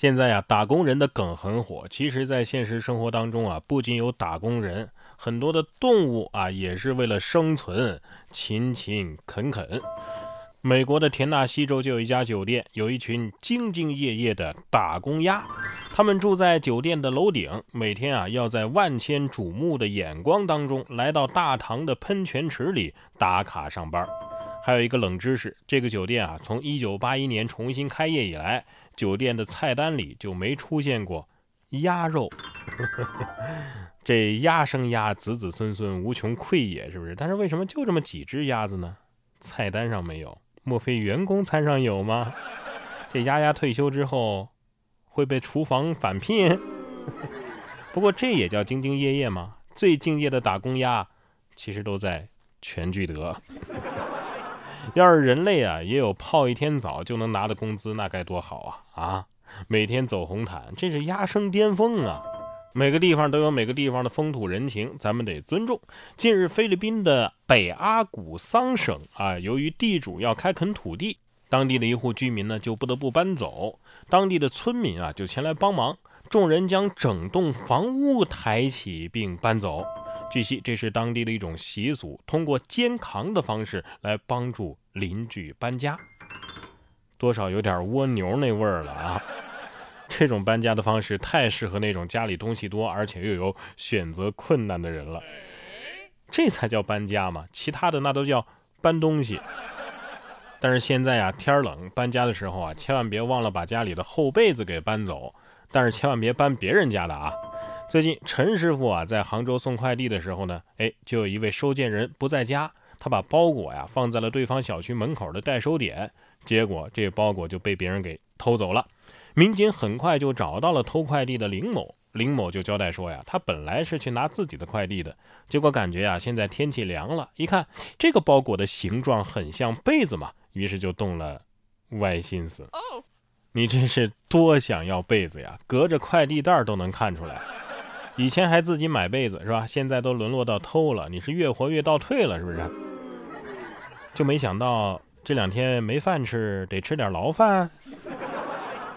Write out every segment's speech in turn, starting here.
现在呀，打工人的梗很火。其实，在现实生活当中啊，不仅有打工人，很多的动物啊，也是为了生存勤勤恳恳。美国的田纳西州就有一家酒店，有一群兢兢业业的打工鸭，他们住在酒店的楼顶，每天啊要在万千瞩目的眼光当中，来到大堂的喷泉池里打卡上班。还有一个冷知识，这个酒店啊，从1981年重新开业以来，酒店的菜单里就没出现过鸭肉。这鸭生鸭，子子孙孙无穷匮也，是不是？但是为什么就这么几只鸭子呢？菜单上没有。莫非员工餐上有吗？这丫丫退休之后会被厨房返聘？不过这也叫兢兢业业吗？最敬业的打工鸭其实都在全聚德。要是人类啊也有泡一天澡就能拿的工资，那该多好啊！啊，每天走红毯，这是鸭生巅峰啊！每个地方都有每个地方的风土人情，咱们得尊重。近日，菲律宾的北阿古桑省啊，由于地主要开垦土地，当地的一户居民呢就不得不搬走，当地的村民啊就前来帮忙，众人将整栋房屋抬起并搬走。据悉，这是当地的一种习俗，通过肩扛的方式来帮助邻居搬家，多少有点蜗牛那味儿了啊！这种搬家的方式太适合那种家里东西多而且又有选择困难的人了，这才叫搬家嘛，其他的那都叫搬东西。但是现在啊，天冷，搬家的时候啊，千万别忘了把家里的厚被子给搬走，但是千万别搬别人家的啊。最近陈师傅啊，在杭州送快递的时候呢，哎，就有一位收件人不在家，他把包裹呀放在了对方小区门口的代收点，结果这包裹就被别人给偷走了。民警很快就找到了偷快递的林某，林某就交代说呀，他本来是去拿自己的快递的，结果感觉呀，现在天气凉了，一看这个包裹的形状很像被子嘛，于是就动了歪心思。你真是多想要被子呀，隔着快递袋都能看出来。以前还自己买被子是吧？现在都沦落到偷了，你是越活越倒退了是不是？就没想到这两天没饭吃，得吃点牢饭。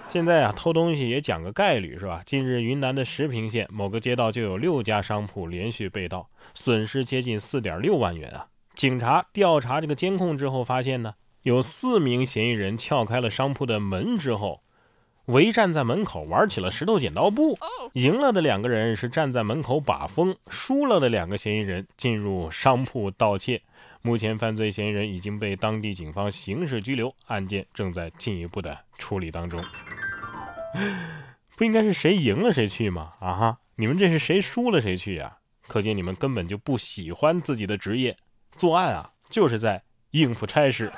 现在啊，偷东西也讲个概率，是吧？近日，云南的石屏县某个街道就有六家商铺连续被盗，损失接近四点六万元啊！警察调查这个监控之后，发现呢，有四名嫌疑人撬开了商铺的门之后，围站在门口玩起了石头剪刀布。赢了的两个人是站在门口把风，输了的两个嫌疑人进入商铺盗窃。目前，犯罪嫌疑人已经被当地警方刑事拘留，案件正在进一步的处理当中。不应该是谁赢了谁去吗？啊哈！你们这是谁输了谁去呀？可见你们根本就不喜欢自己的职业，作案啊就是在应付差事。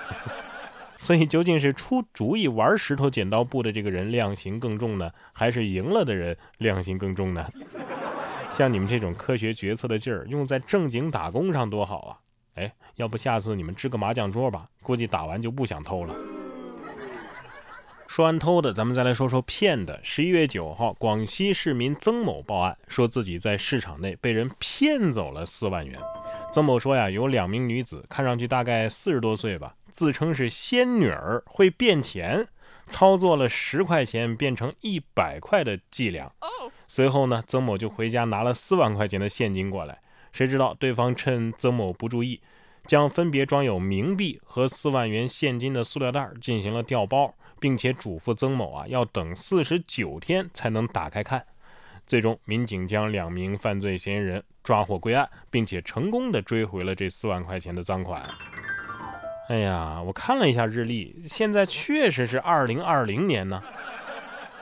所以究竟是出主意玩石头剪刀布的这个人量刑更重呢，还是赢了的人量刑更重呢？像你们这种科学决策的劲儿，用在正经打工上多好啊！哎，要不下次你们支个麻将桌吧，估计打完就不想偷了。说完偷的，咱们再来说说骗的。十一月九号，广西市民曾某报案，说自己在市场内被人骗走了四万元。曾某说呀，有两名女子，看上去大概四十多岁吧，自称是仙女儿，会变钱，操作了十块钱变成一百块的伎俩。随后呢，曾某就回家拿了四万块钱的现金过来，谁知道对方趁曾某不注意，将分别装有冥币和四万元现金的塑料袋进行了调包。并且嘱咐曾某啊，要等四十九天才能打开看。最终，民警将两名犯罪嫌疑人抓获归案，并且成功的追回了这四万块钱的赃款。哎呀，我看了一下日历，现在确实是二零二零年呢。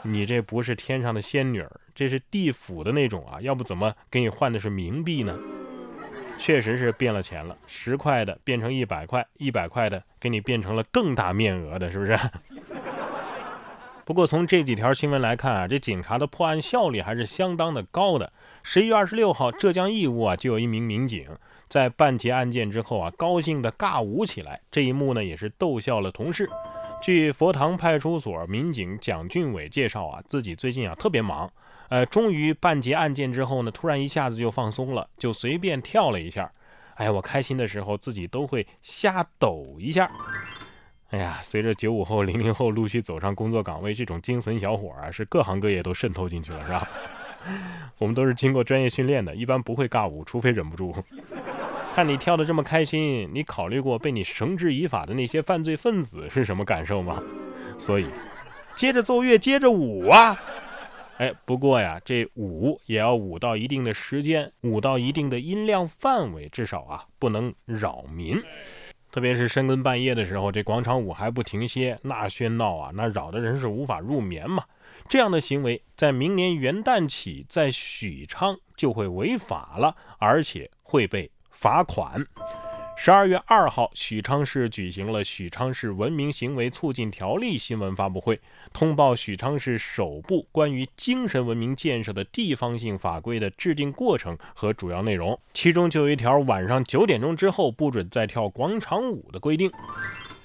你这不是天上的仙女儿，这是地府的那种啊！要不怎么给你换的是冥币呢？确实是变了钱了，十块的变成一百块，一百块的给你变成了更大面额的，是不是？不过从这几条新闻来看啊，这警察的破案效率还是相当的高的。十一月二十六号，浙江义乌啊就有一名民警在办结案件之后啊，高兴的尬舞起来。这一幕呢，也是逗笑了同事。据佛堂派出所民警蒋俊伟介绍啊，自己最近啊特别忙，呃，终于办结案件之后呢，突然一下子就放松了，就随便跳了一下。哎呀，我开心的时候自己都会瞎抖一下。哎呀，随着九五后、零零后陆续走上工作岗位，这种精神小伙啊，是各行各业都渗透进去了，是吧？我们都是经过专业训练的，一般不会尬舞，除非忍不住。看你跳的这么开心，你考虑过被你绳之以法的那些犯罪分子是什么感受吗？所以，接着奏乐，接着舞啊！哎，不过呀，这舞也要舞到一定的时间，舞到一定的音量范围，至少啊不能扰民。特别是深更半夜的时候，这广场舞还不停歇，那喧闹啊，那扰的人是无法入眠嘛。这样的行为在明年元旦起在许昌就会违法了，而且会被。罚款。十二月二号，许昌市举行了《许昌市文明行为促进条例》新闻发布会，通报许昌市首部关于精神文明建设的地方性法规的制定过程和主要内容。其中就有一条晚上九点钟之后不准再跳广场舞的规定。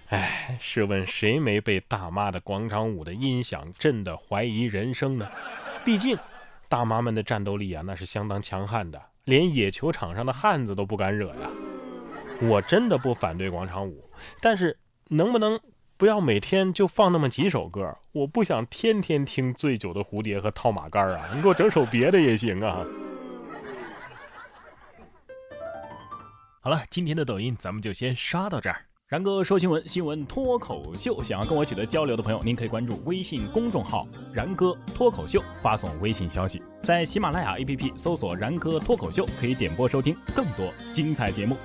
哎，试问谁没被大妈的广场舞的音响震得怀疑人生呢？毕竟，大妈们的战斗力啊，那是相当强悍的。连野球场上的汉子都不敢惹呀！我真的不反对广场舞，但是能不能不要每天就放那么几首歌？我不想天天听《醉酒的蝴蝶》和《套马杆》啊！你给我整首别的也行啊！好了，今天的抖音咱们就先刷到这儿。然哥说新闻，新闻脱口秀。想要跟我取得交流的朋友，您可以关注微信公众号“然哥脱口秀”，发送微信消息，在喜马拉雅 APP 搜索“然哥脱口秀”，可以点播收听更多精彩节目。